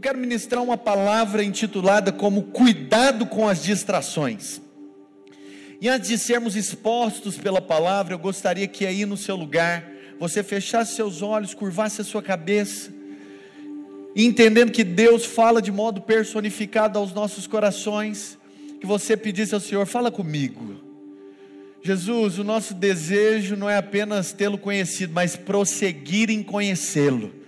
Eu quero ministrar uma palavra intitulada como Cuidado com as distrações. E antes de sermos expostos pela palavra, eu gostaria que aí no seu lugar, você fechasse seus olhos, curvasse a sua cabeça, entendendo que Deus fala de modo personificado aos nossos corações, que você pedisse ao Senhor: fala comigo. Jesus, o nosso desejo não é apenas tê-lo conhecido, mas prosseguir em conhecê-lo.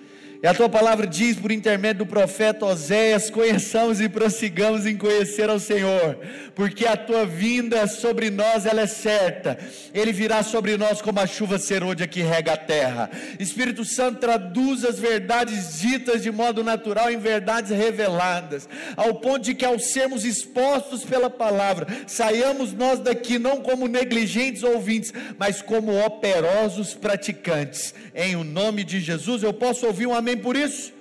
E a tua palavra diz por intermédio do profeta Oséias: conheçamos e prossigamos em conhecer ao Senhor, porque a tua vinda sobre nós ela é certa. Ele virá sobre nós como a chuva serôdia que rega a terra. Espírito Santo traduz as verdades ditas de modo natural em verdades reveladas, ao ponto de que ao sermos expostos pela palavra, saiamos nós daqui não como negligentes ouvintes, mas como operosos praticantes. Em o nome de Jesus, eu posso ouvir um amém amém por isso?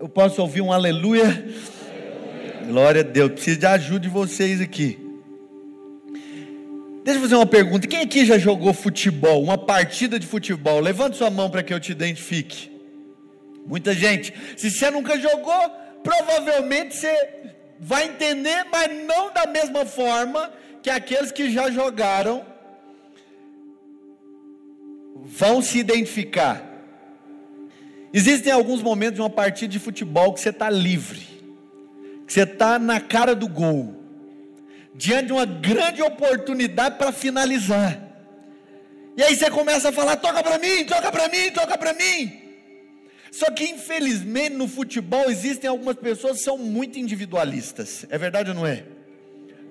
Eu posso ouvir um aleluia? aleluia. Glória a Deus. Preciso de ajuda de vocês aqui. Deixa eu fazer uma pergunta. Quem aqui já jogou futebol? Uma partida de futebol? Levante sua mão para que eu te identifique. Muita gente. Se você nunca jogou, provavelmente você vai entender, mas não da mesma forma que aqueles que já jogaram vão se identificar. Existem alguns momentos de uma partida de futebol que você está livre, que você está na cara do gol, diante de uma grande oportunidade para finalizar. E aí você começa a falar: toca para mim, toca para mim, toca para mim. Só que infelizmente no futebol existem algumas pessoas que são muito individualistas. É verdade ou não é?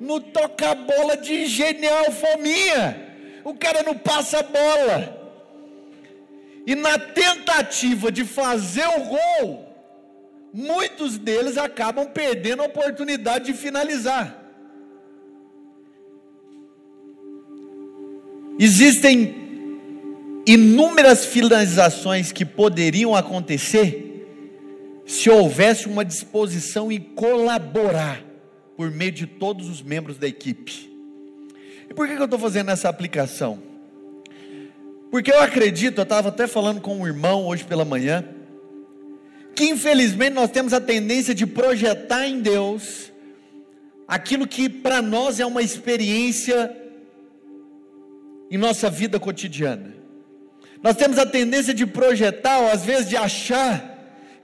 No toca bola de genial fominha. O cara não passa a bola. E na tentativa de fazer o gol, muitos deles acabam perdendo a oportunidade de finalizar. Existem inúmeras finalizações que poderiam acontecer se houvesse uma disposição em colaborar por meio de todos os membros da equipe. E por que eu estou fazendo essa aplicação? Porque eu acredito, eu estava até falando com um irmão hoje pela manhã, que infelizmente nós temos a tendência de projetar em Deus aquilo que para nós é uma experiência em nossa vida cotidiana. Nós temos a tendência de projetar, ou às vezes de achar,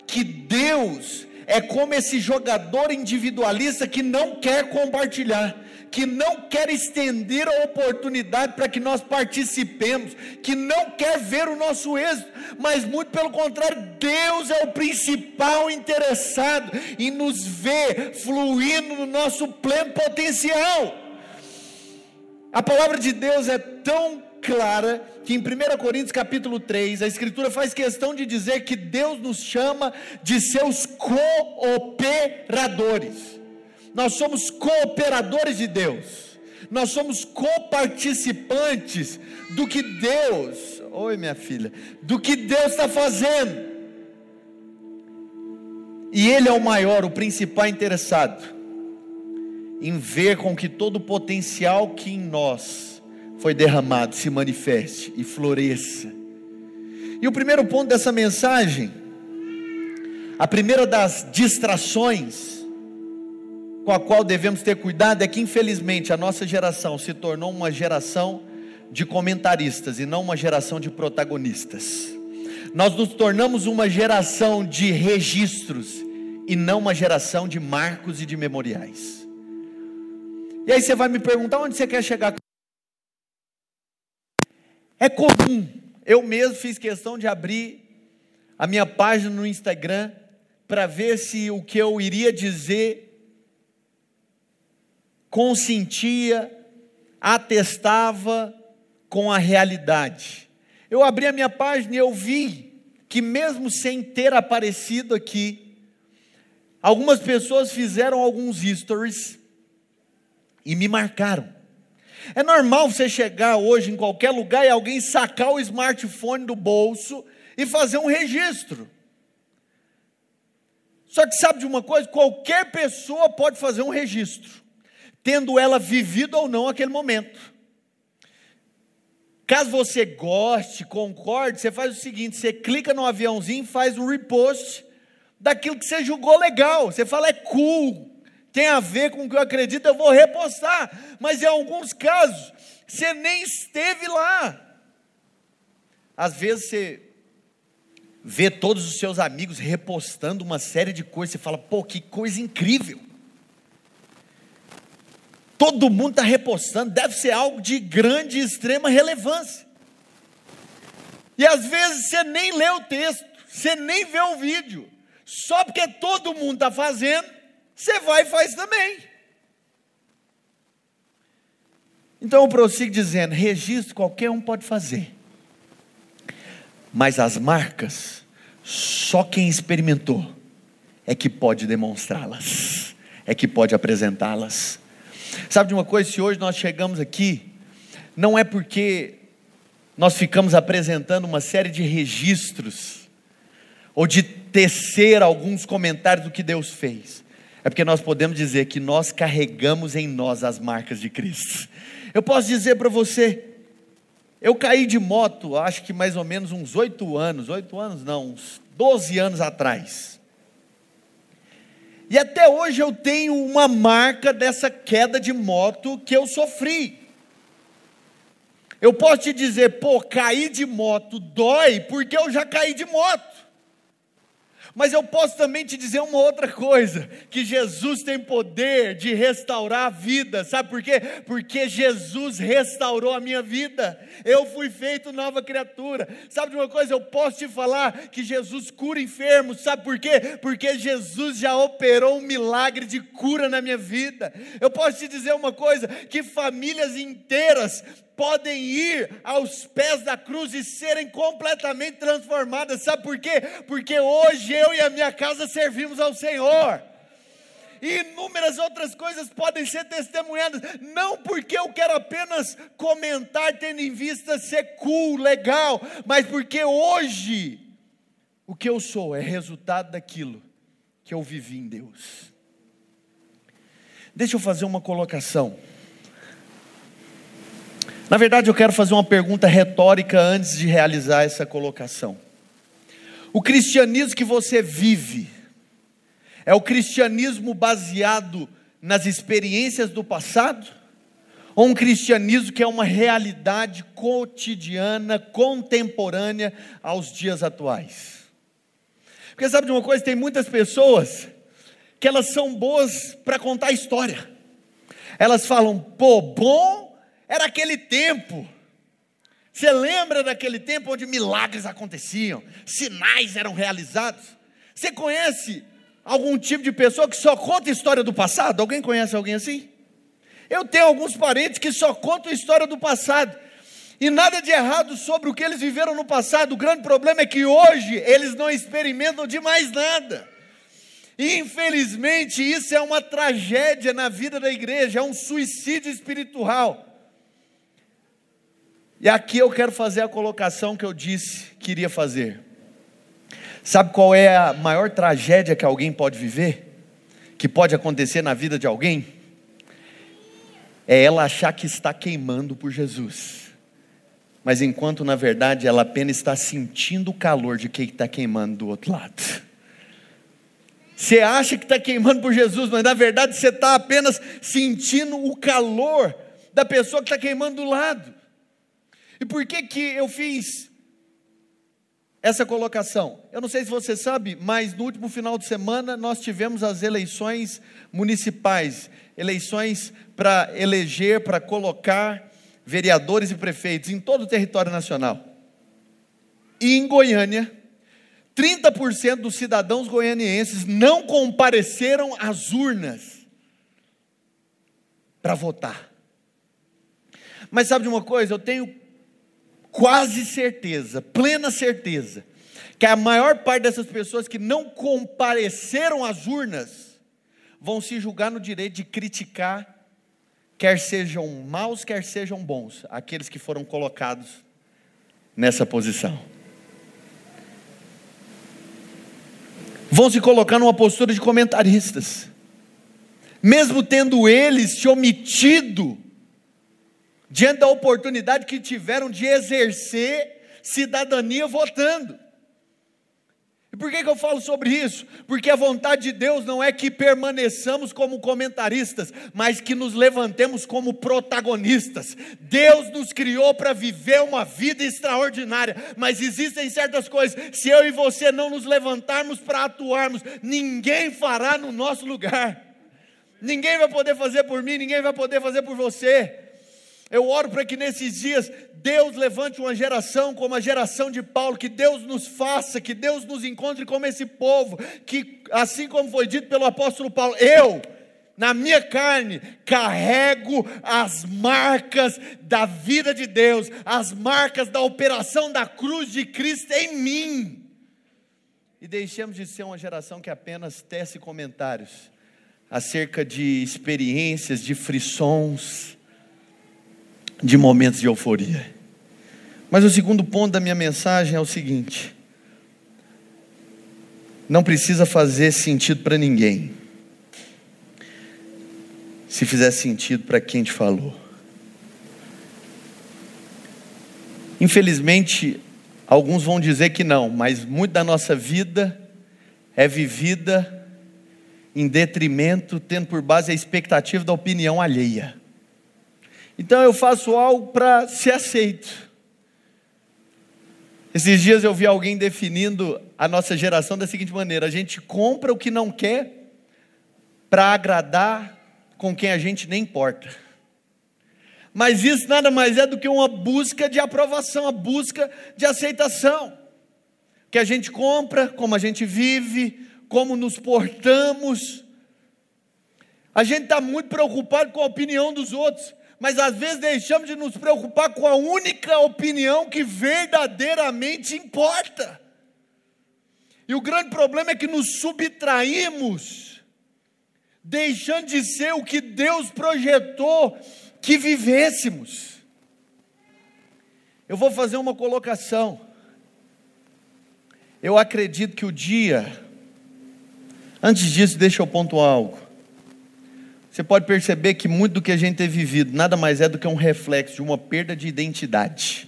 que Deus é como esse jogador individualista que não quer compartilhar que não quer estender a oportunidade para que nós participemos, que não quer ver o nosso êxito, mas muito pelo contrário, Deus é o principal interessado em nos ver fluindo no nosso pleno potencial. A palavra de Deus é tão clara que em 1 Coríntios capítulo 3, a escritura faz questão de dizer que Deus nos chama de seus cooperadores. Nós somos cooperadores de Deus. Nós somos coparticipantes do que Deus, oi minha filha, do que Deus está fazendo. E Ele é o maior, o principal interessado em ver com que todo o potencial que em nós foi derramado se manifeste e floresça. E o primeiro ponto dessa mensagem, a primeira das distrações, com a qual devemos ter cuidado é que, infelizmente, a nossa geração se tornou uma geração de comentaristas e não uma geração de protagonistas. Nós nos tornamos uma geração de registros e não uma geração de marcos e de memoriais. E aí você vai me perguntar onde você quer chegar. É comum, eu mesmo fiz questão de abrir a minha página no Instagram para ver se o que eu iria dizer consentia, atestava com a realidade. Eu abri a minha página e eu vi que, mesmo sem ter aparecido aqui, algumas pessoas fizeram alguns stories e me marcaram. É normal você chegar hoje em qualquer lugar e alguém sacar o smartphone do bolso e fazer um registro. Só que sabe de uma coisa? Qualquer pessoa pode fazer um registro tendo ela vivido ou não aquele momento. Caso você goste, concorde, você faz o seguinte: você clica no aviãozinho, faz um repost daquilo que você julgou legal. Você fala, é cool, tem a ver com o que eu acredito, eu vou repostar. Mas em alguns casos, você nem esteve lá. Às vezes você vê todos os seus amigos repostando uma série de coisas, você fala, pô, que coisa incrível. Todo mundo está repostando, deve ser algo de grande e extrema relevância. E às vezes você nem lê o texto, você nem vê o vídeo, só porque todo mundo está fazendo, você vai e faz também. Então eu prossigo dizendo: registro qualquer um pode fazer, mas as marcas, só quem experimentou é que pode demonstrá-las, é que pode apresentá-las. Sabe de uma coisa? Se hoje nós chegamos aqui, não é porque nós ficamos apresentando uma série de registros, ou de tecer alguns comentários do que Deus fez, é porque nós podemos dizer que nós carregamos em nós as marcas de Cristo. Eu posso dizer para você, eu caí de moto, acho que mais ou menos uns oito anos, oito anos não, uns doze anos atrás. E até hoje eu tenho uma marca dessa queda de moto que eu sofri. Eu posso te dizer, pô, cair de moto dói, porque eu já caí de moto. Mas eu posso também te dizer uma outra coisa: que Jesus tem poder de restaurar a vida, sabe por quê? Porque Jesus restaurou a minha vida, eu fui feito nova criatura. Sabe de uma coisa? Eu posso te falar que Jesus cura enfermos, sabe por quê? Porque Jesus já operou um milagre de cura na minha vida. Eu posso te dizer uma coisa: que famílias inteiras podem ir aos pés da cruz e serem completamente transformadas. Sabe por quê? Porque hoje eu e a minha casa servimos ao Senhor. E inúmeras outras coisas podem ser testemunhadas, não porque eu quero apenas comentar, tendo em vista ser cool, legal, mas porque hoje o que eu sou é resultado daquilo que eu vivi em Deus. Deixa eu fazer uma colocação. Na verdade, eu quero fazer uma pergunta retórica antes de realizar essa colocação. O cristianismo que você vive é o cristianismo baseado nas experiências do passado? Ou um cristianismo que é uma realidade cotidiana, contemporânea aos dias atuais? Porque sabe de uma coisa? Tem muitas pessoas que elas são boas para contar história. Elas falam, pô, bom era aquele tempo. Você lembra daquele tempo onde milagres aconteciam, sinais eram realizados? Você conhece algum tipo de pessoa que só conta história do passado? Alguém conhece alguém assim? Eu tenho alguns parentes que só contam história do passado. E nada de errado sobre o que eles viveram no passado. O grande problema é que hoje eles não experimentam de mais nada. E infelizmente isso é uma tragédia na vida da igreja, é um suicídio espiritual. E aqui eu quero fazer a colocação que eu disse que iria fazer. Sabe qual é a maior tragédia que alguém pode viver? Que pode acontecer na vida de alguém? É ela achar que está queimando por Jesus. Mas enquanto na verdade ela apenas está sentindo o calor de quem está queimando do outro lado. Você acha que está queimando por Jesus, mas na verdade você está apenas sentindo o calor da pessoa que está queimando do lado. E por que que eu fiz essa colocação? Eu não sei se você sabe, mas no último final de semana nós tivemos as eleições municipais, eleições para eleger, para colocar vereadores e prefeitos em todo o território nacional. E em Goiânia, 30% dos cidadãos goianienses não compareceram às urnas para votar. Mas sabe de uma coisa? Eu tenho quase certeza, plena certeza, que a maior parte dessas pessoas que não compareceram às urnas vão se julgar no direito de criticar, quer sejam maus, quer sejam bons, aqueles que foram colocados nessa posição. Vão se colocar numa postura de comentaristas, mesmo tendo eles se omitido diante da oportunidade que tiveram de exercer cidadania votando. por que, que eu falo sobre isso? Porque a vontade de Deus não é que permaneçamos como comentaristas, mas que nos levantemos como protagonistas. Deus nos criou para viver uma vida extraordinária, mas existem certas coisas, se eu e você não nos levantarmos para atuarmos, ninguém fará no nosso lugar. Ninguém vai poder fazer por mim, ninguém vai poder fazer por você. Eu oro para que nesses dias Deus levante uma geração como a geração de Paulo, que Deus nos faça, que Deus nos encontre como esse povo, que assim como foi dito pelo apóstolo Paulo, eu, na minha carne, carrego as marcas da vida de Deus, as marcas da operação da cruz de Cristo em mim. E deixemos de ser uma geração que apenas tece comentários acerca de experiências, de frissons, de momentos de euforia. Mas o segundo ponto da minha mensagem é o seguinte: não precisa fazer sentido para ninguém, se fizer sentido para quem te falou. Infelizmente, alguns vão dizer que não, mas muito da nossa vida é vivida em detrimento, tendo por base a expectativa da opinião alheia. Então eu faço algo para ser aceito. Esses dias eu vi alguém definindo a nossa geração da seguinte maneira: a gente compra o que não quer para agradar com quem a gente nem importa. Mas isso nada mais é do que uma busca de aprovação, a busca de aceitação. Que a gente compra, como a gente vive, como nos portamos. A gente está muito preocupado com a opinião dos outros mas às vezes deixamos de nos preocupar com a única opinião que verdadeiramente importa. E o grande problema é que nos subtraímos, deixando de ser o que Deus projetou que vivêssemos. Eu vou fazer uma colocação. Eu acredito que o dia, antes disso, deixa eu pontuar algo. Você pode perceber que muito do que a gente tem vivido nada mais é do que um reflexo de uma perda de identidade.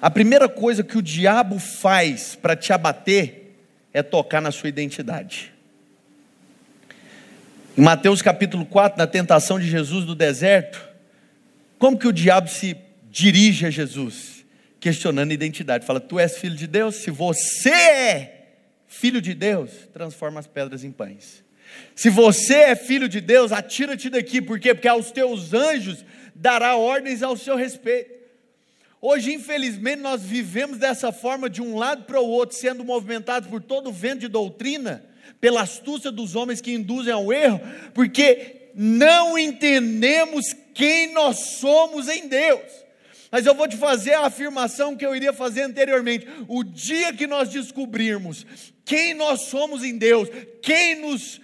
A primeira coisa que o diabo faz para te abater é tocar na sua identidade. Em Mateus capítulo 4, na tentação de Jesus no deserto, como que o diabo se dirige a Jesus? Questionando a identidade. Fala: Tu és filho de Deus? Se você é filho de Deus, transforma as pedras em pães. Se você é filho de Deus, atira-te daqui, por quê? Porque aos teus anjos dará ordens ao seu respeito. Hoje, infelizmente, nós vivemos dessa forma, de um lado para o outro, sendo movimentados por todo o vento de doutrina, pela astúcia dos homens que induzem ao erro, porque não entendemos quem nós somos em Deus. Mas eu vou te fazer a afirmação que eu iria fazer anteriormente: o dia que nós descobrirmos quem nós somos em Deus, quem nos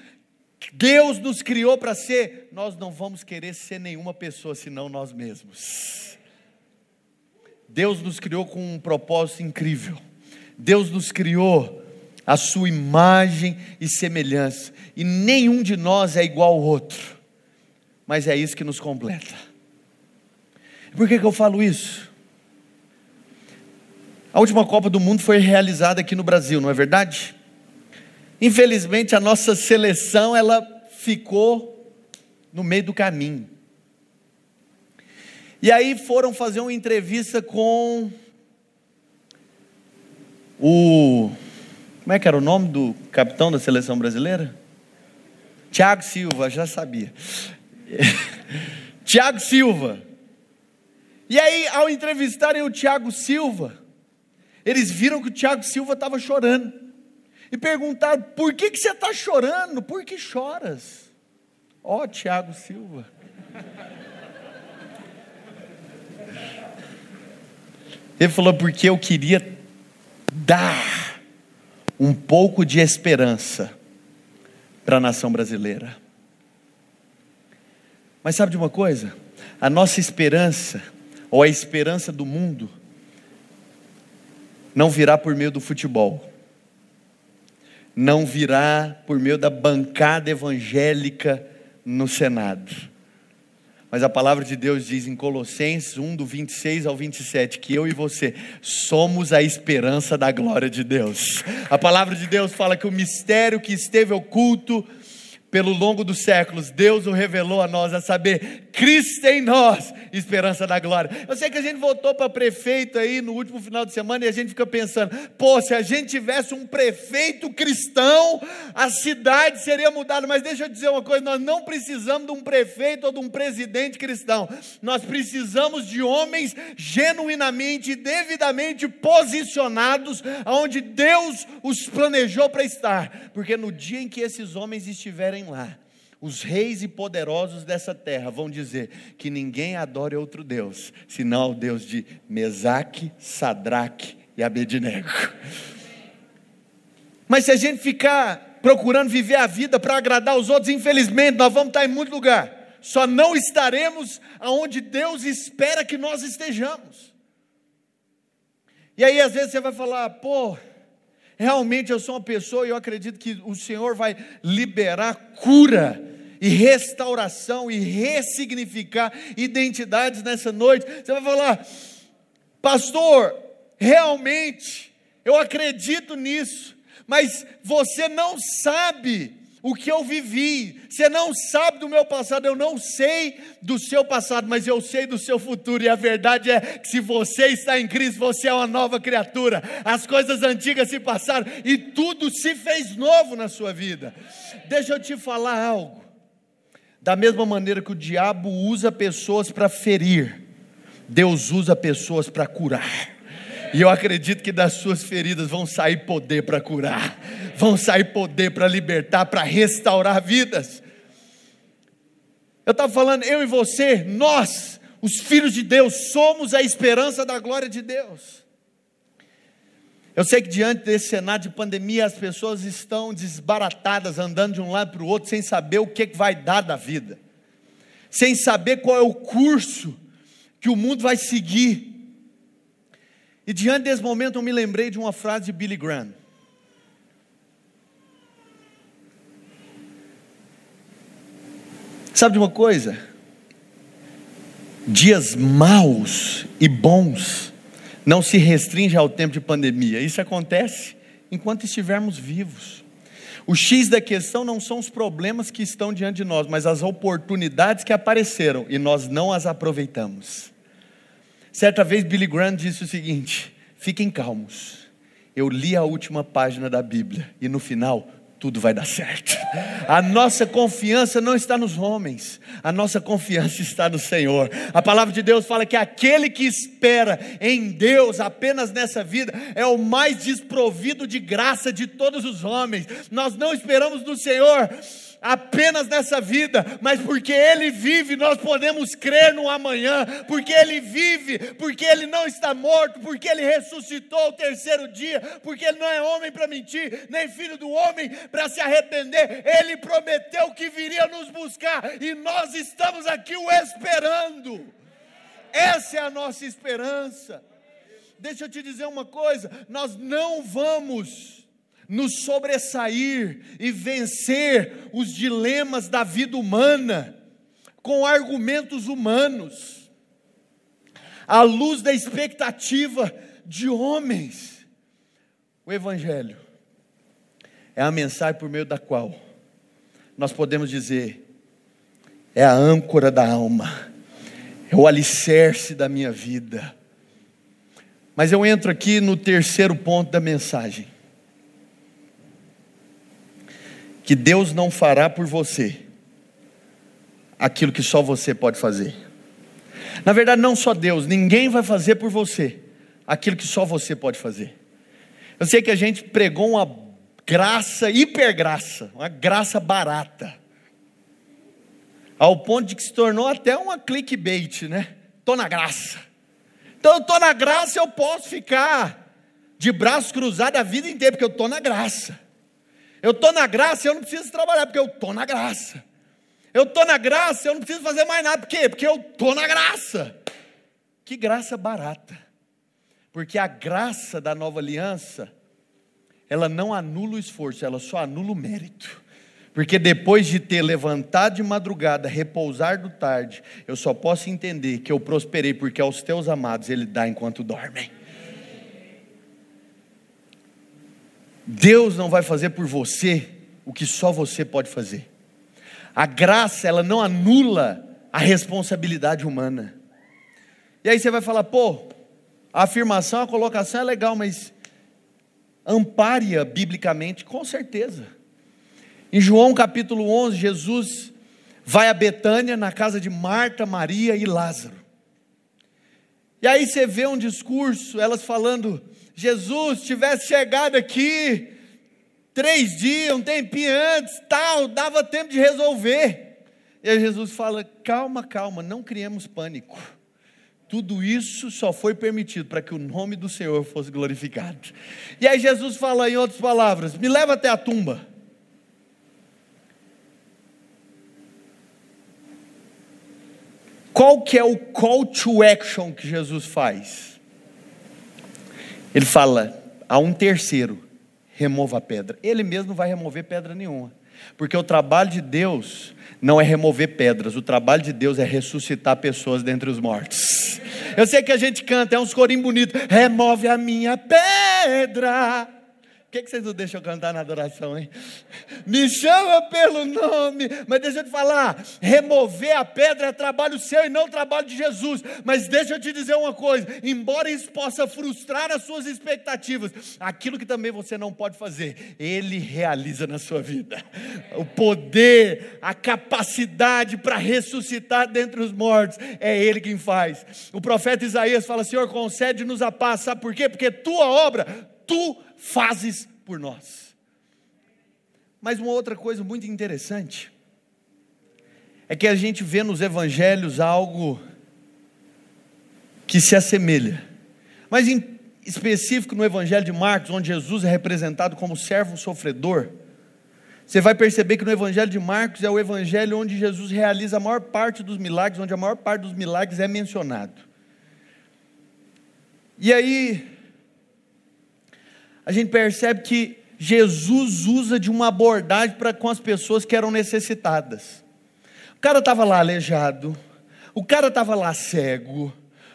Deus nos criou para ser, nós não vamos querer ser nenhuma pessoa senão nós mesmos. Deus nos criou com um propósito incrível. Deus nos criou a sua imagem e semelhança, e nenhum de nós é igual ao outro, mas é isso que nos completa. Por que, que eu falo isso? A última Copa do Mundo foi realizada aqui no Brasil, não é verdade? Infelizmente, a nossa seleção ela ficou no meio do caminho. E aí foram fazer uma entrevista com o como é que era o nome do capitão da seleção brasileira? Tiago Silva, já sabia. Tiago Silva. E aí, ao entrevistarem o Tiago Silva, eles viram que o Tiago Silva estava chorando e perguntaram: por que, que você está chorando? Por que choras? Ó, oh, Tiago Silva. Ele falou: porque eu queria dar um pouco de esperança para a nação brasileira. Mas sabe de uma coisa? A nossa esperança, ou a esperança do mundo, não virá por meio do futebol não virá por meio da bancada evangélica no Senado. Mas a palavra de Deus diz em Colossenses 1, do 26 ao 27, que eu e você somos a esperança da glória de Deus. A palavra de Deus fala que o mistério que esteve oculto pelo longo dos séculos, Deus o revelou a nós, a saber, Cristo em nós, esperança da glória. Eu sei que a gente voltou para prefeito aí no último final de semana e a gente fica pensando, pô, se a gente tivesse um prefeito cristão, a cidade seria mudada. Mas deixa eu dizer uma coisa: nós não precisamos de um prefeito ou de um presidente cristão, nós precisamos de homens genuinamente, devidamente posicionados, onde Deus os planejou para estar, porque no dia em que esses homens estiverem lá, os reis e poderosos dessa terra vão dizer que ninguém adore outro Deus, senão o Deus de Mesaque, Sadraque e Abednego. Mas se a gente ficar procurando viver a vida para agradar os outros, infelizmente nós vamos estar em muito lugar. Só não estaremos aonde Deus espera que nós estejamos. E aí às vezes você vai falar, pô, realmente eu sou uma pessoa e eu acredito que o Senhor vai liberar cura e restauração e ressignificar identidades nessa noite. Você vai falar, pastor, realmente, eu acredito nisso, mas você não sabe o que eu vivi, você não sabe do meu passado, eu não sei do seu passado, mas eu sei do seu futuro, e a verdade é que se você está em Cristo, você é uma nova criatura, as coisas antigas se passaram e tudo se fez novo na sua vida. Deixa eu te falar algo. Da mesma maneira que o diabo usa pessoas para ferir, Deus usa pessoas para curar. E eu acredito que das suas feridas vão sair poder para curar, vão sair poder para libertar, para restaurar vidas. Eu estava falando, eu e você, nós, os filhos de Deus, somos a esperança da glória de Deus. Eu sei que diante desse cenário de pandemia as pessoas estão desbaratadas, andando de um lado para o outro, sem saber o que vai dar da vida, sem saber qual é o curso que o mundo vai seguir. E diante desse momento eu me lembrei de uma frase de Billy Graham. Sabe de uma coisa? Dias maus e bons não se restringe ao tempo de pandemia. Isso acontece enquanto estivermos vivos. O X da questão não são os problemas que estão diante de nós, mas as oportunidades que apareceram e nós não as aproveitamos. Certa vez Billy Graham disse o seguinte: fiquem calmos. Eu li a última página da Bíblia e no final tudo vai dar certo. A nossa confiança não está nos homens, a nossa confiança está no Senhor. A palavra de Deus fala que aquele que espera em Deus apenas nessa vida é o mais desprovido de graça de todos os homens. Nós não esperamos no Senhor apenas nessa vida, mas porque Ele vive, nós podemos crer no amanhã, porque Ele vive, porque Ele não está morto, porque Ele ressuscitou o terceiro dia, porque Ele não é homem para mentir, nem filho do homem para se arrepender, Ele prometeu que viria nos buscar e nós estamos aqui o esperando. Essa é a nossa esperança. Deixa eu te dizer uma coisa: nós não vamos nos sobressair e vencer os dilemas da vida humana com argumentos humanos, à luz da expectativa de homens. O Evangelho é a mensagem por meio da qual nós podemos dizer, é a âncora da alma, é o alicerce da minha vida. Mas eu entro aqui no terceiro ponto da mensagem. Que Deus não fará por você aquilo que só você pode fazer. Na verdade, não só Deus, ninguém vai fazer por você aquilo que só você pode fazer. Eu sei que a gente pregou uma graça, hipergraça, uma graça barata, ao ponto de que se tornou até uma clickbait, né? Estou na graça. Então eu estou na graça, eu posso ficar de braços cruzados a vida inteira, porque eu estou na graça. Eu estou na graça eu não preciso trabalhar, porque eu estou na graça. Eu estou na graça, eu não preciso fazer mais nada, por quê? Porque eu estou na graça. Que graça barata. Porque a graça da nova aliança, ela não anula o esforço, ela só anula o mérito. Porque depois de ter levantado de madrugada, repousar do tarde, eu só posso entender que eu prosperei, porque aos teus amados ele dá enquanto dormem. Deus não vai fazer por você o que só você pode fazer. A graça, ela não anula a responsabilidade humana. E aí você vai falar, pô, a afirmação, a colocação é legal, mas ampare-a biblicamente, com certeza. Em João capítulo 11, Jesus vai a Betânia, na casa de Marta, Maria e Lázaro. E aí você vê um discurso, elas falando: Jesus tivesse chegado aqui três dias, um tempinho antes, tal, dava tempo de resolver. E aí Jesus fala: calma, calma, não criemos pânico. Tudo isso só foi permitido para que o nome do Senhor fosse glorificado. E aí Jesus fala em outras palavras: me leva até a tumba. Qual que é o call to action que Jesus faz? Ele fala a um terceiro: remova a pedra. Ele mesmo não vai remover pedra nenhuma. Porque o trabalho de Deus não é remover pedras, o trabalho de Deus é ressuscitar pessoas dentre os mortos. Eu sei que a gente canta, é uns corinhos bonitos. Remove a minha pedra que, que vocês não deixam cantar na adoração, hein? Me chama pelo nome, mas deixa eu te falar: remover a pedra é trabalho seu e não trabalho de Jesus. Mas deixa eu te dizer uma coisa: embora isso possa frustrar as suas expectativas, aquilo que também você não pode fazer, Ele realiza na sua vida. O poder, a capacidade para ressuscitar dentre os mortos, é Ele quem faz. O profeta Isaías fala: Senhor, concede-nos a paz, sabe por quê? Porque tua obra, tu fazes por nós. Mas uma outra coisa muito interessante é que a gente vê nos evangelhos algo que se assemelha. Mas em específico no evangelho de Marcos, onde Jesus é representado como servo sofredor, você vai perceber que no evangelho de Marcos é o evangelho onde Jesus realiza a maior parte dos milagres, onde a maior parte dos milagres é mencionado. E aí, a gente percebe que Jesus usa de uma abordagem para com as pessoas que eram necessitadas. O cara estava lá aleijado, o cara estava lá cego,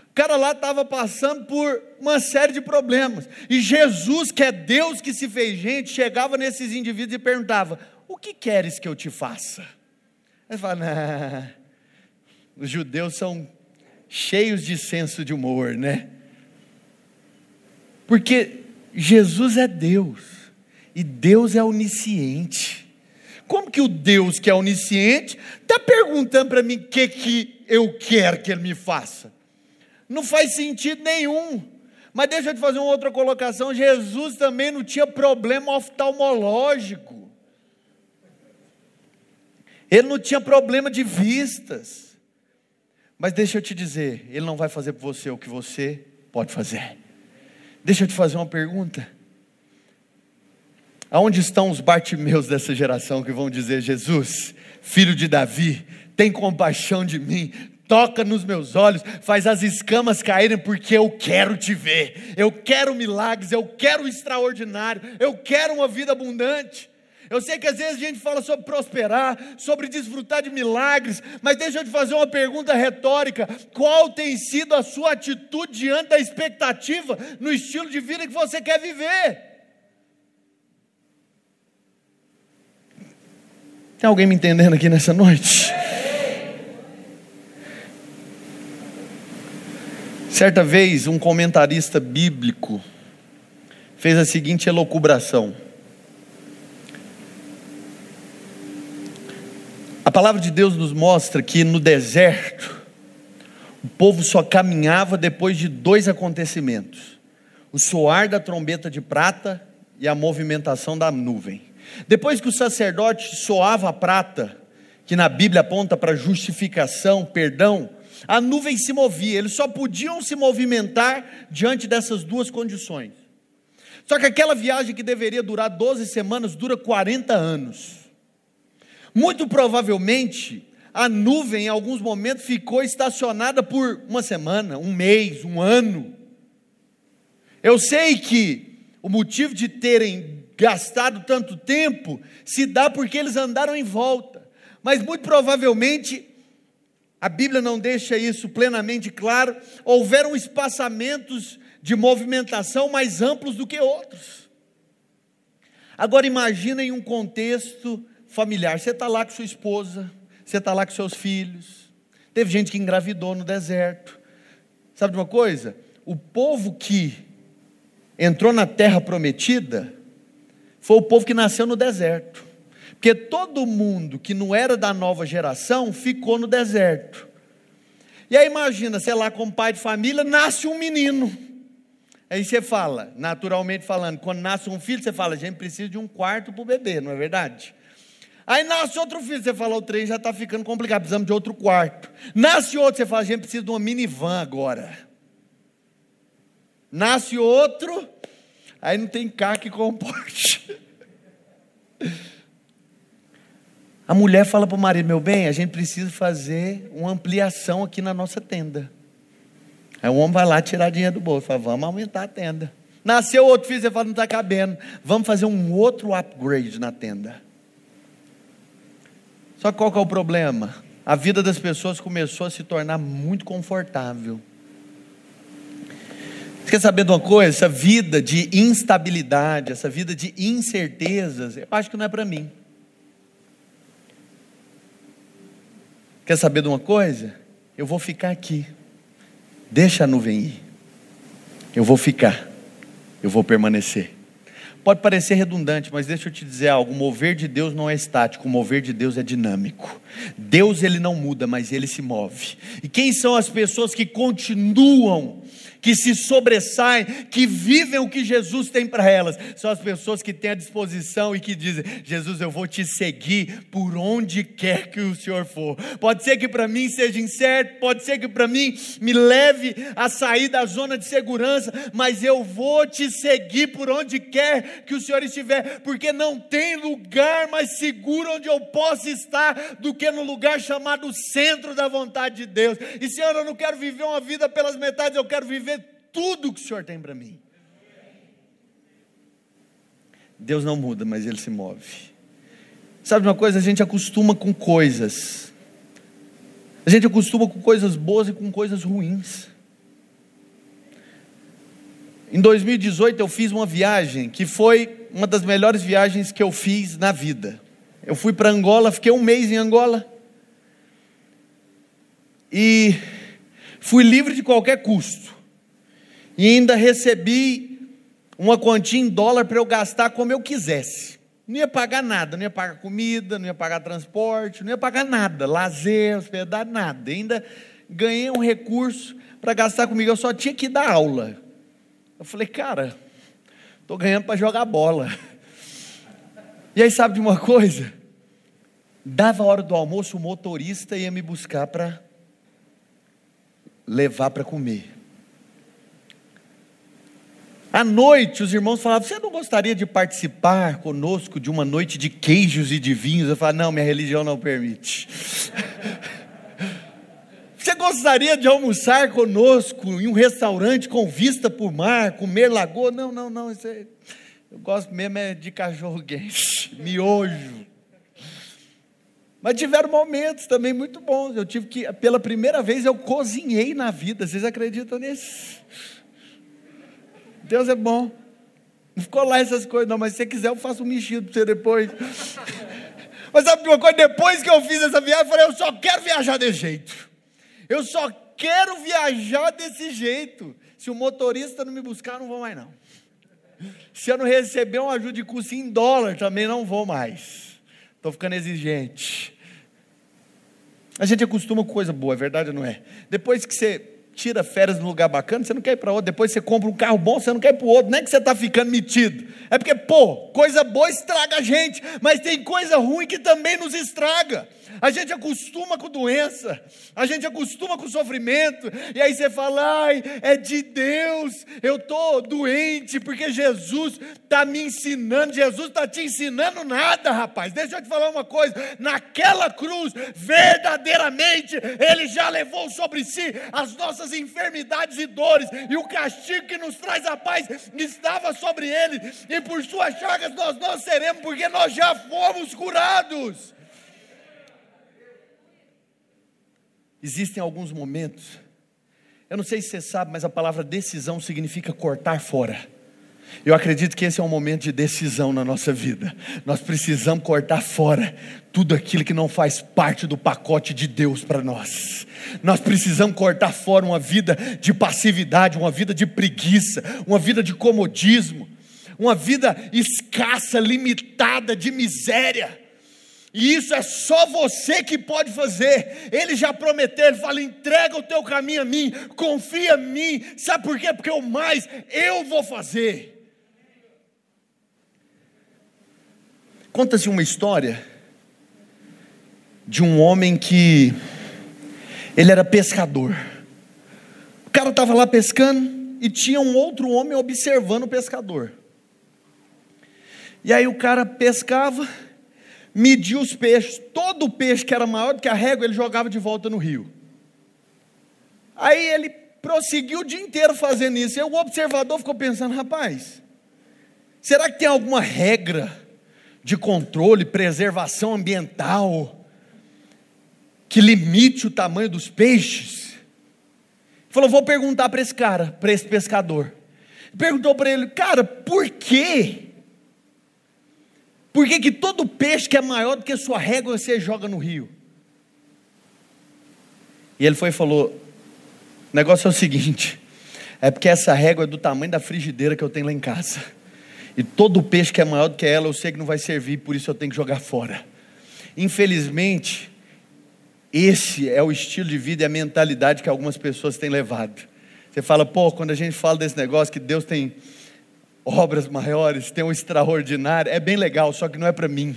o cara lá estava passando por uma série de problemas. E Jesus, que é Deus que se fez gente, chegava nesses indivíduos e perguntava: O que queres que eu te faça? Ele fala: nah, os judeus são cheios de senso de humor, né? Porque Jesus é Deus e Deus é onisciente. Como que o Deus que é onisciente está perguntando para mim o que, que eu quero que Ele me faça? Não faz sentido nenhum. Mas deixa eu te fazer uma outra colocação: Jesus também não tinha problema oftalmológico, ele não tinha problema de vistas. Mas deixa eu te dizer, ele não vai fazer por você o que você pode fazer. Deixa eu te fazer uma pergunta. Aonde estão os Bartimeus dessa geração que vão dizer: Jesus, filho de Davi, tem compaixão de mim, toca nos meus olhos, faz as escamas caírem, porque eu quero te ver, eu quero milagres, eu quero o extraordinário, eu quero uma vida abundante. Eu sei que às vezes a gente fala sobre prosperar, sobre desfrutar de milagres, mas deixa eu te fazer uma pergunta retórica: qual tem sido a sua atitude diante da expectativa no estilo de vida que você quer viver? Tem alguém me entendendo aqui nessa noite? Certa vez, um comentarista bíblico fez a seguinte elucubração. Palavra de Deus nos mostra que no deserto, o povo só caminhava depois de dois acontecimentos: o soar da trombeta de prata e a movimentação da nuvem. Depois que o sacerdote soava a prata, que na Bíblia aponta para justificação, perdão, a nuvem se movia, eles só podiam se movimentar diante dessas duas condições. Só que aquela viagem que deveria durar 12 semanas dura 40 anos. Muito provavelmente, a nuvem em alguns momentos ficou estacionada por uma semana, um mês, um ano. Eu sei que o motivo de terem gastado tanto tempo se dá porque eles andaram em volta. Mas muito provavelmente, a Bíblia não deixa isso plenamente claro, houveram espaçamentos de movimentação mais amplos do que outros. Agora imagina em um contexto familiar, você está lá com sua esposa, você está lá com seus filhos, teve gente que engravidou no deserto. Sabe de uma coisa? O povo que entrou na terra prometida foi o povo que nasceu no deserto. Porque todo mundo que não era da nova geração ficou no deserto. E aí imagina, sei lá, como pai de família, nasce um menino. Aí você fala, naturalmente falando, quando nasce um filho, você fala, a gente precisa de um quarto para o bebê, não é verdade? Aí nasce outro filho, você fala, o trem já está ficando complicado, precisamos de outro quarto. Nasce outro, você fala, a gente precisa de uma minivan agora. Nasce outro, aí não tem carro que comporte. A mulher fala para o marido, meu bem, a gente precisa fazer uma ampliação aqui na nossa tenda. Aí o homem vai lá tirar dinheiro do bolso, fala, vamos aumentar a tenda. Nasceu outro filho, você fala, não está cabendo. Vamos fazer um outro upgrade na tenda. Só qual que é o problema? A vida das pessoas começou a se tornar muito confortável. Você quer saber de uma coisa? Essa vida de instabilidade, essa vida de incertezas, eu acho que não é para mim. Quer saber de uma coisa? Eu vou ficar aqui. Deixa a nuvem ir. Eu vou ficar. Eu vou permanecer. Pode parecer redundante, mas deixa eu te dizer algo: o mover de Deus não é estático, o mover de Deus é dinâmico. Deus ele não muda, mas ele se move. E quem são as pessoas que continuam que se sobressaem, que vivem o que Jesus tem para elas. São as pessoas que têm a disposição e que dizem: Jesus, eu vou te seguir por onde quer que o Senhor for. Pode ser que para mim seja incerto, pode ser que para mim me leve a sair da zona de segurança, mas eu vou te seguir por onde quer que o Senhor estiver, porque não tem lugar mais seguro onde eu possa estar do que no lugar chamado centro da vontade de Deus. E Senhor, eu não quero viver uma vida pelas metades, eu quero viver tudo que o Senhor tem para mim. Deus não muda, mas Ele se move. Sabe uma coisa? A gente acostuma com coisas. A gente acostuma com coisas boas e com coisas ruins. Em 2018 eu fiz uma viagem que foi uma das melhores viagens que eu fiz na vida. Eu fui para Angola, fiquei um mês em Angola. E fui livre de qualquer custo. E ainda recebi uma quantia em dólar para eu gastar como eu quisesse. Não ia pagar nada, não ia pagar comida, não ia pagar transporte, não ia pagar nada, lazer, hospedagem, nada. Ainda ganhei um recurso para gastar comigo, eu só tinha que dar aula. Eu falei, cara, estou ganhando para jogar bola. E aí, sabe de uma coisa? Dava a hora do almoço, o motorista ia me buscar para levar para comer. À noite, os irmãos falavam: Você não gostaria de participar conosco de uma noite de queijos e de vinhos? Eu falava: Não, minha religião não permite. Você gostaria de almoçar conosco em um restaurante com vista para o mar, comer lagoa? Não, não, não. Isso é... Eu gosto mesmo é de cachorro quente, miojo. Mas tiveram momentos também muito bons. Eu tive que, pela primeira vez, eu cozinhei na vida. Vocês acreditam nisso? Deus é bom. Não ficou lá essas coisas, não, mas se você quiser, eu faço um mexido para você depois. mas sabe de uma coisa? Depois que eu fiz essa viagem, eu falei, eu só quero viajar desse jeito. Eu só quero viajar desse jeito. Se o motorista não me buscar, eu não vou mais, não. Se eu não receber uma ajuda de custo em dólar, também não vou mais. Estou ficando exigente. A gente acostuma com coisa boa, é verdade ou não é? Depois que você tira férias num lugar bacana, você não quer ir para outro. Depois você compra um carro bom, você não quer ir para o outro. Não é que você está ficando metido. É porque, pô, coisa boa estraga a gente, mas tem coisa ruim que também nos estraga. a gente acostuma com doença, a gente acostuma com sofrimento, e aí você fala, ai, é de Deus, eu estou doente, porque Jesus está me ensinando, Jesus está te ensinando nada, rapaz. Deixa eu te falar uma coisa: naquela cruz, verdadeiramente, Ele já levou sobre si as nossas enfermidades e dores, e o castigo que nos traz a paz estava sobre Ele, e por Suas chagas nós não seremos, porque nós já fomos curados. Existem alguns momentos, eu não sei se você sabe, mas a palavra decisão significa cortar fora. Eu acredito que esse é um momento de decisão na nossa vida. Nós precisamos cortar fora tudo aquilo que não faz parte do pacote de Deus para nós. Nós precisamos cortar fora uma vida de passividade, uma vida de preguiça, uma vida de comodismo, uma vida escassa, limitada, de miséria. E isso é só você que pode fazer. Ele já prometeu, ele fala: entrega o teu caminho a mim, confia em mim. Sabe por quê? Porque o mais eu vou fazer. Conta-se uma história de um homem que ele era pescador. O cara estava lá pescando e tinha um outro homem observando o pescador. E aí o cara pescava media os peixes, todo peixe que era maior do que a régua, ele jogava de volta no rio. Aí ele prosseguiu o dia inteiro fazendo isso. E o observador ficou pensando: rapaz, será que tem alguma regra de controle, preservação ambiental, que limite o tamanho dos peixes? Falou: vou perguntar para esse cara, para esse pescador. Perguntou para ele, cara, por quê? Por que, que todo peixe que é maior do que a sua régua você joga no rio? E ele foi e falou: o negócio é o seguinte, é porque essa régua é do tamanho da frigideira que eu tenho lá em casa. E todo peixe que é maior do que ela, eu sei que não vai servir, por isso eu tenho que jogar fora. Infelizmente, esse é o estilo de vida e a mentalidade que algumas pessoas têm levado. Você fala, pô, quando a gente fala desse negócio que Deus tem obras maiores, tem um extraordinário, é bem legal, só que não é para mim.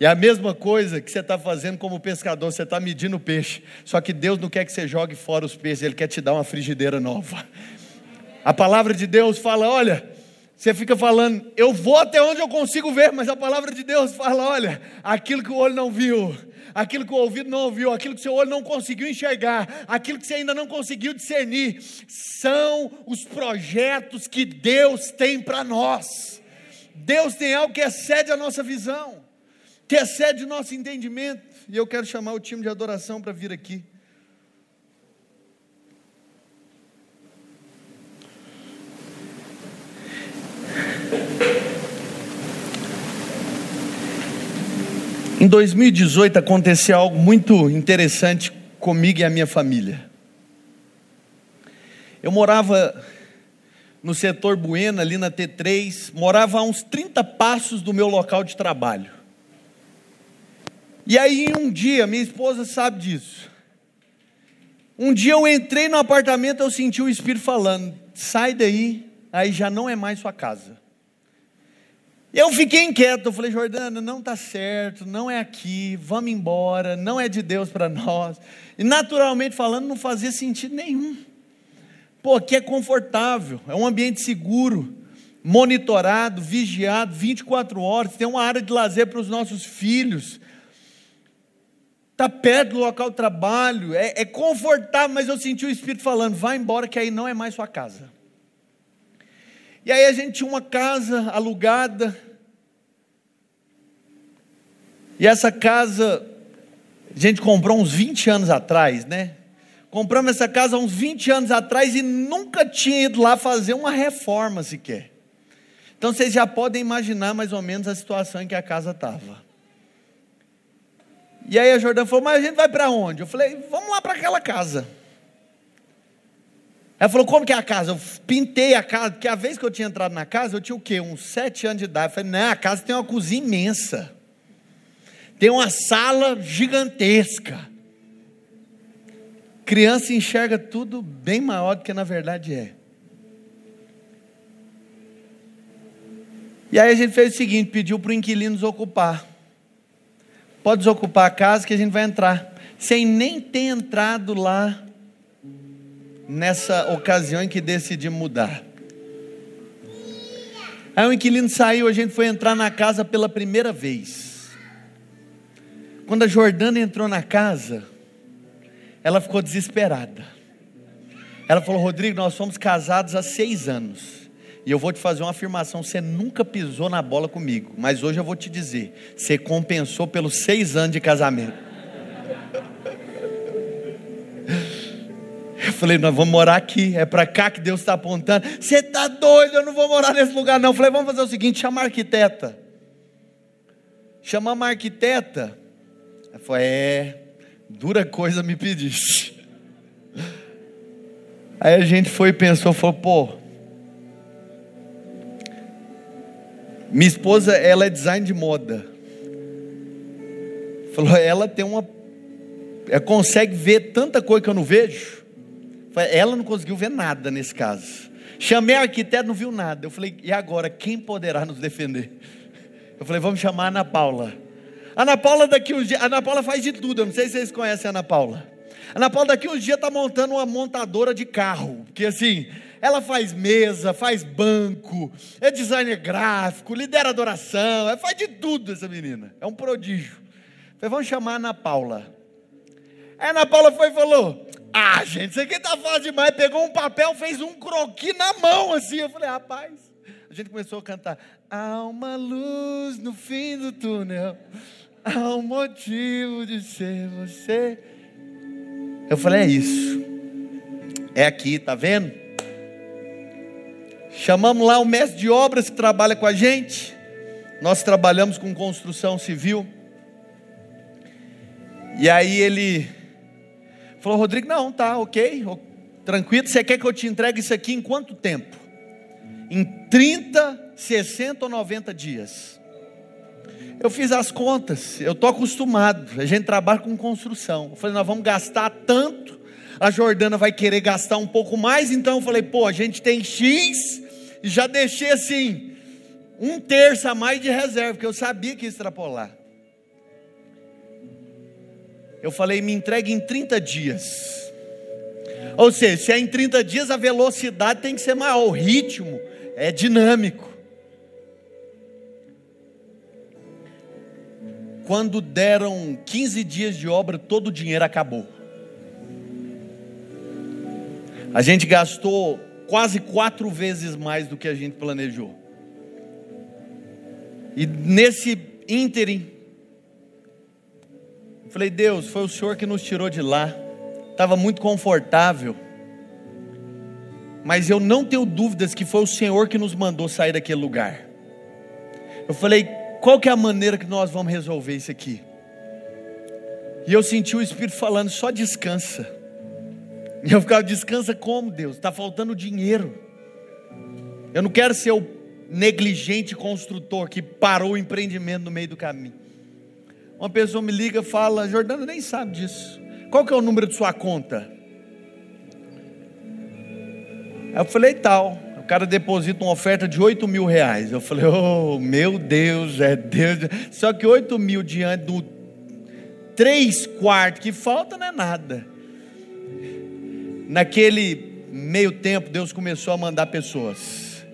É a mesma coisa que você está fazendo como pescador, você está medindo peixe, só que Deus não quer que você jogue fora os peixes, Ele quer te dar uma frigideira nova. A palavra de Deus fala: olha, você fica falando, eu vou até onde eu consigo ver, mas a palavra de Deus fala: olha, aquilo que o olho não viu, aquilo que o ouvido não ouviu, aquilo que seu olho não conseguiu enxergar, aquilo que você ainda não conseguiu discernir, são os projetos que Deus tem para nós. Deus tem algo que excede a nossa visão, que excede o nosso entendimento, e eu quero chamar o time de adoração para vir aqui. Em 2018 aconteceu algo muito interessante comigo e a minha família. Eu morava no setor Buena, ali na T3, morava a uns 30 passos do meu local de trabalho. E aí, um dia, minha esposa sabe disso. Um dia eu entrei no apartamento, eu senti o Espírito falando: sai daí, aí já não é mais sua casa. Eu fiquei inquieto, eu falei, Jordana, não está certo, não é aqui, vamos embora, não é de Deus para nós. E naturalmente falando, não fazia sentido nenhum. Pô, aqui é confortável, é um ambiente seguro, monitorado, vigiado, 24 horas, tem uma área de lazer para os nossos filhos. Está perto do local de trabalho, é, é confortável, mas eu senti o Espírito falando: vai embora, que aí não é mais sua casa. E aí a gente tinha uma casa alugada. E essa casa a gente comprou uns 20 anos atrás, né? Compramos essa casa uns 20 anos atrás e nunca tinha ido lá fazer uma reforma sequer. Então vocês já podem imaginar mais ou menos a situação em que a casa estava. E aí a Jordana falou: Mas a gente vai para onde? Eu falei: Vamos lá para aquela casa. Ela falou, como que é a casa? Eu pintei a casa, porque a vez que eu tinha entrado na casa, eu tinha o quê? Uns sete anos de idade. Eu falei, não, a casa tem uma cozinha imensa. Tem uma sala gigantesca. Criança enxerga tudo bem maior do que na verdade é. E aí a gente fez o seguinte, pediu para o inquilino ocupar. pode desocupar a casa que a gente vai entrar. Sem nem ter entrado lá nessa ocasião em que decidi mudar. Aí o inquilino saiu, a gente foi entrar na casa pela primeira vez. Quando a Jordana entrou na casa, ela ficou desesperada. Ela falou: Rodrigo, nós somos casados há seis anos. E eu vou te fazer uma afirmação: você nunca pisou na bola comigo, mas hoje eu vou te dizer: você compensou pelos seis anos de casamento. Eu falei, nós vamos morar aqui, é para cá que Deus está apontando. Você está doido, eu não vou morar nesse lugar não. Eu falei, vamos fazer o seguinte, chama a arquiteta. Chamamos a arquiteta. Ela falou, é, dura coisa me pediste. Aí a gente foi e pensou, falou, pô, minha esposa, ela é design de moda. Falou, ela tem uma, ela consegue ver tanta coisa que eu não vejo. Ela não conseguiu ver nada nesse caso. Chamei a arquiteto, não viu nada. Eu falei, e agora, quem poderá nos defender? Eu falei, vamos chamar a Ana Paula. Ana Paula daqui uns dias, Ana Paula faz de tudo, eu não sei se vocês conhecem a Ana Paula. Ana Paula daqui uns dias está montando uma montadora de carro, porque assim, ela faz mesa, faz banco, é designer gráfico, lidera adoração, é, faz de tudo essa menina, é um prodígio. Eu falei, vamos chamar a Ana Paula. A Ana Paula foi e falou: ah, gente, isso aqui tá fácil demais. Pegou um papel, fez um croqui na mão, assim. Eu falei, rapaz. A gente começou a cantar. Há uma luz no fim do túnel. Há um motivo de ser você. Eu falei, é isso. É aqui, tá vendo? Chamamos lá o mestre de obras que trabalha com a gente. Nós trabalhamos com construção civil. E aí ele Falou, Rodrigo, não, tá, ok, tranquilo. Você quer que eu te entregue isso aqui em quanto tempo? Em 30, 60 ou 90 dias. Eu fiz as contas, eu estou acostumado. A gente trabalha com construção. Eu falei, nós vamos gastar tanto. A Jordana vai querer gastar um pouco mais. Então eu falei, pô, a gente tem X. E já deixei assim, um terço a mais de reserva, porque eu sabia que ia extrapolar. Eu falei, me entregue em 30 dias. Ou seja, se é em 30 dias, a velocidade tem que ser maior, o ritmo é dinâmico. Quando deram 15 dias de obra, todo o dinheiro acabou. A gente gastou quase quatro vezes mais do que a gente planejou. E nesse ínterim, Falei, Deus, foi o Senhor que nos tirou de lá. Estava muito confortável. Mas eu não tenho dúvidas que foi o Senhor que nos mandou sair daquele lugar. Eu falei, qual que é a maneira que nós vamos resolver isso aqui? E eu senti o Espírito falando, só descansa. E eu ficava, descansa como, Deus? Está faltando dinheiro. Eu não quero ser o negligente construtor que parou o empreendimento no meio do caminho. Uma pessoa me liga fala, Jordana nem sabe disso. Qual que é o número de sua conta? Eu falei, tal. O cara deposita uma oferta de 8 mil reais. Eu falei, oh, meu Deus, é Deus. Só que 8 mil diante do três quartos que falta não é nada. Naquele meio tempo, Deus começou a mandar pessoas.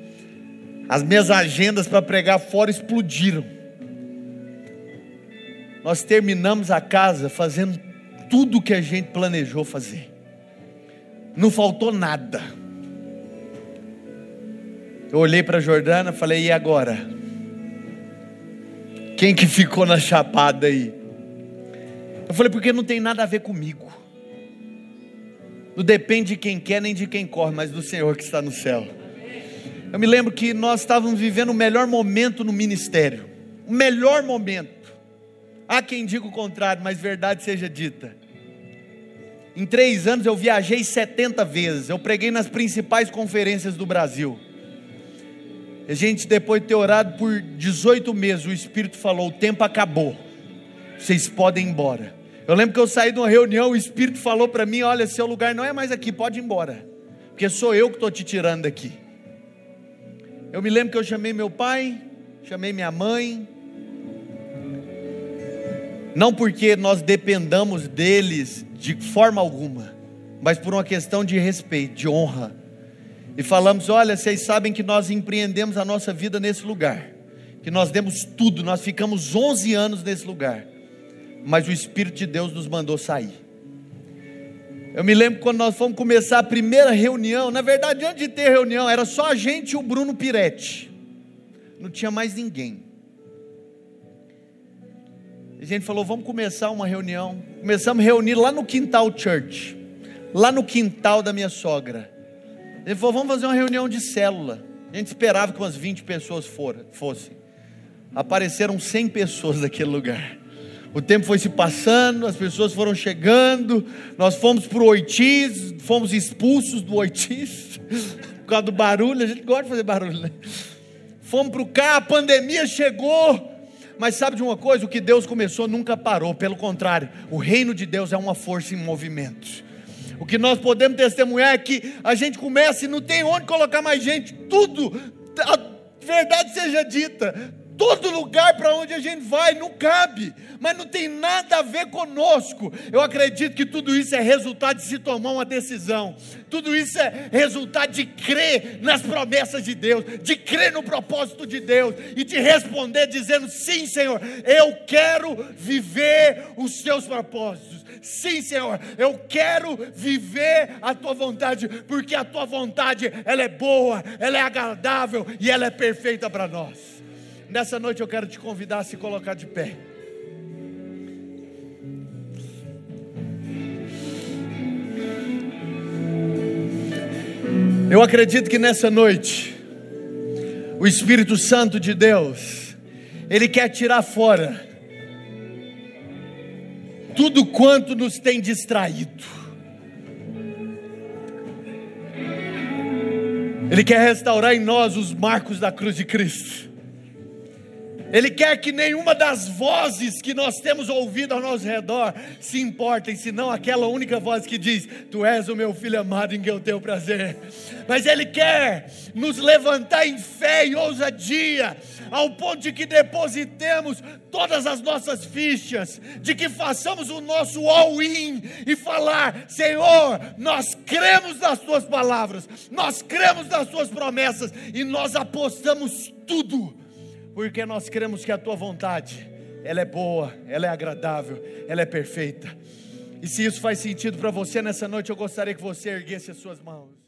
As minhas agendas para pregar fora explodiram nós terminamos a casa fazendo tudo o que a gente planejou fazer. Não faltou nada. Eu olhei para a Jordana e falei: e agora? Quem que ficou na chapada aí? Eu falei: porque não tem nada a ver comigo. Não depende de quem quer nem de quem corre, mas do Senhor que está no céu. Eu me lembro que nós estávamos vivendo o melhor momento no ministério. O melhor momento. Há quem diga o contrário, mas verdade seja dita. Em três anos eu viajei 70 vezes, eu preguei nas principais conferências do Brasil. A gente, depois de ter orado por 18 meses, o Espírito falou: o tempo acabou, vocês podem ir embora. Eu lembro que eu saí de uma reunião, o Espírito falou para mim: olha, seu lugar não é mais aqui, pode ir embora, porque sou eu que estou te tirando daqui. Eu me lembro que eu chamei meu pai, chamei minha mãe, Não porque nós dependamos deles de forma alguma, mas por uma questão de respeito, de honra. E falamos: olha, vocês sabem que nós empreendemos a nossa vida nesse lugar, que nós demos tudo, nós ficamos 11 anos nesse lugar, mas o Espírito de Deus nos mandou sair. Eu me lembro quando nós fomos começar a primeira reunião, na verdade, antes de ter reunião, era só a gente e o Bruno Piretti, não tinha mais ninguém. A gente falou, vamos começar uma reunião. Começamos a reunir lá no Quintal Church, lá no quintal da minha sogra. Ele falou, vamos fazer uma reunião de célula. A gente esperava que umas 20 pessoas fossem. Apareceram 100 pessoas naquele lugar. O tempo foi se passando, as pessoas foram chegando, nós fomos para o Oitis, fomos expulsos do Oitis, por causa do barulho, a gente gosta de fazer barulho, né? Fomos para o carro, a pandemia chegou, mas sabe de uma coisa? O que Deus começou nunca parou, pelo contrário, o reino de Deus é uma força em movimento. O que nós podemos testemunhar é que a gente começa e não tem onde colocar mais gente, tudo, a verdade seja dita, Todo lugar para onde a gente vai não cabe, mas não tem nada a ver conosco. Eu acredito que tudo isso é resultado de se tomar uma decisão, tudo isso é resultado de crer nas promessas de Deus, de crer no propósito de Deus e de responder dizendo: sim, Senhor, eu quero viver os teus propósitos. Sim, Senhor, eu quero viver a tua vontade, porque a tua vontade ela é boa, ela é agradável e ela é perfeita para nós. Nessa noite eu quero te convidar a se colocar de pé. Eu acredito que nessa noite, o Espírito Santo de Deus, Ele quer tirar fora tudo quanto nos tem distraído. Ele quer restaurar em nós os marcos da cruz de Cristo. Ele quer que nenhuma das vozes que nós temos ouvido ao nosso redor se importem, senão aquela única voz que diz: Tu és o meu filho amado em que eu tenho prazer. Mas Ele quer nos levantar em fé e ousadia, ao ponto de que depositemos todas as nossas fichas, de que façamos o nosso all-in e falar: Senhor, nós cremos nas Tuas palavras, nós cremos nas Tuas promessas e nós apostamos tudo porque nós cremos que a tua vontade, ela é boa, ela é agradável, ela é perfeita. E se isso faz sentido para você nessa noite, eu gostaria que você erguesse as suas mãos.